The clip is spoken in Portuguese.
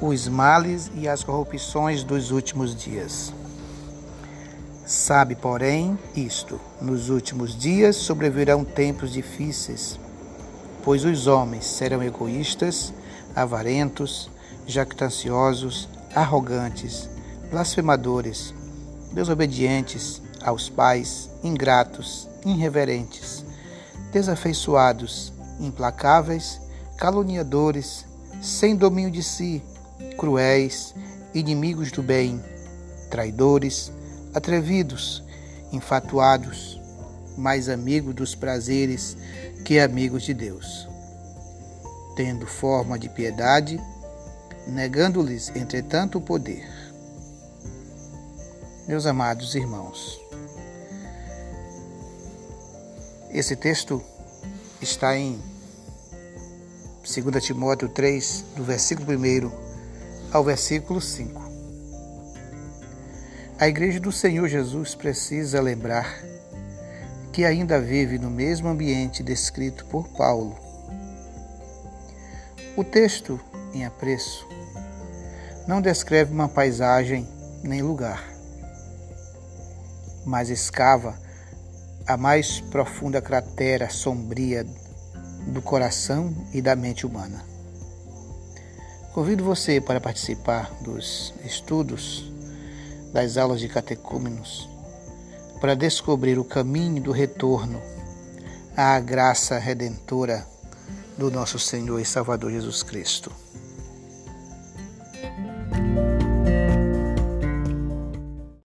os males e as corrupções dos últimos dias. Sabe, porém, isto: nos últimos dias sobrevirão tempos difíceis, pois os homens serão egoístas, avarentos, jactanciosos, arrogantes, blasfemadores, desobedientes aos pais, ingratos, irreverentes, desafeiçoados, implacáveis, caluniadores, sem domínio de si, cruéis, inimigos do bem, traidores, atrevidos, infatuados, mais amigos dos prazeres que amigos de Deus. Tendo forma de piedade, negando-lhes, entretanto, o poder. Meus amados irmãos, esse texto está em 2 Timóteo 3, do versículo 1 ao versículo 5. A Igreja do Senhor Jesus precisa lembrar que ainda vive no mesmo ambiente descrito por Paulo. O texto, em apreço, não descreve uma paisagem nem lugar, mas escava a mais profunda cratera sombria do coração e da mente humana. Convido você para participar dos estudos das aulas de catecúmenos para descobrir o caminho do retorno à graça redentora do nosso Senhor e Salvador Jesus Cristo.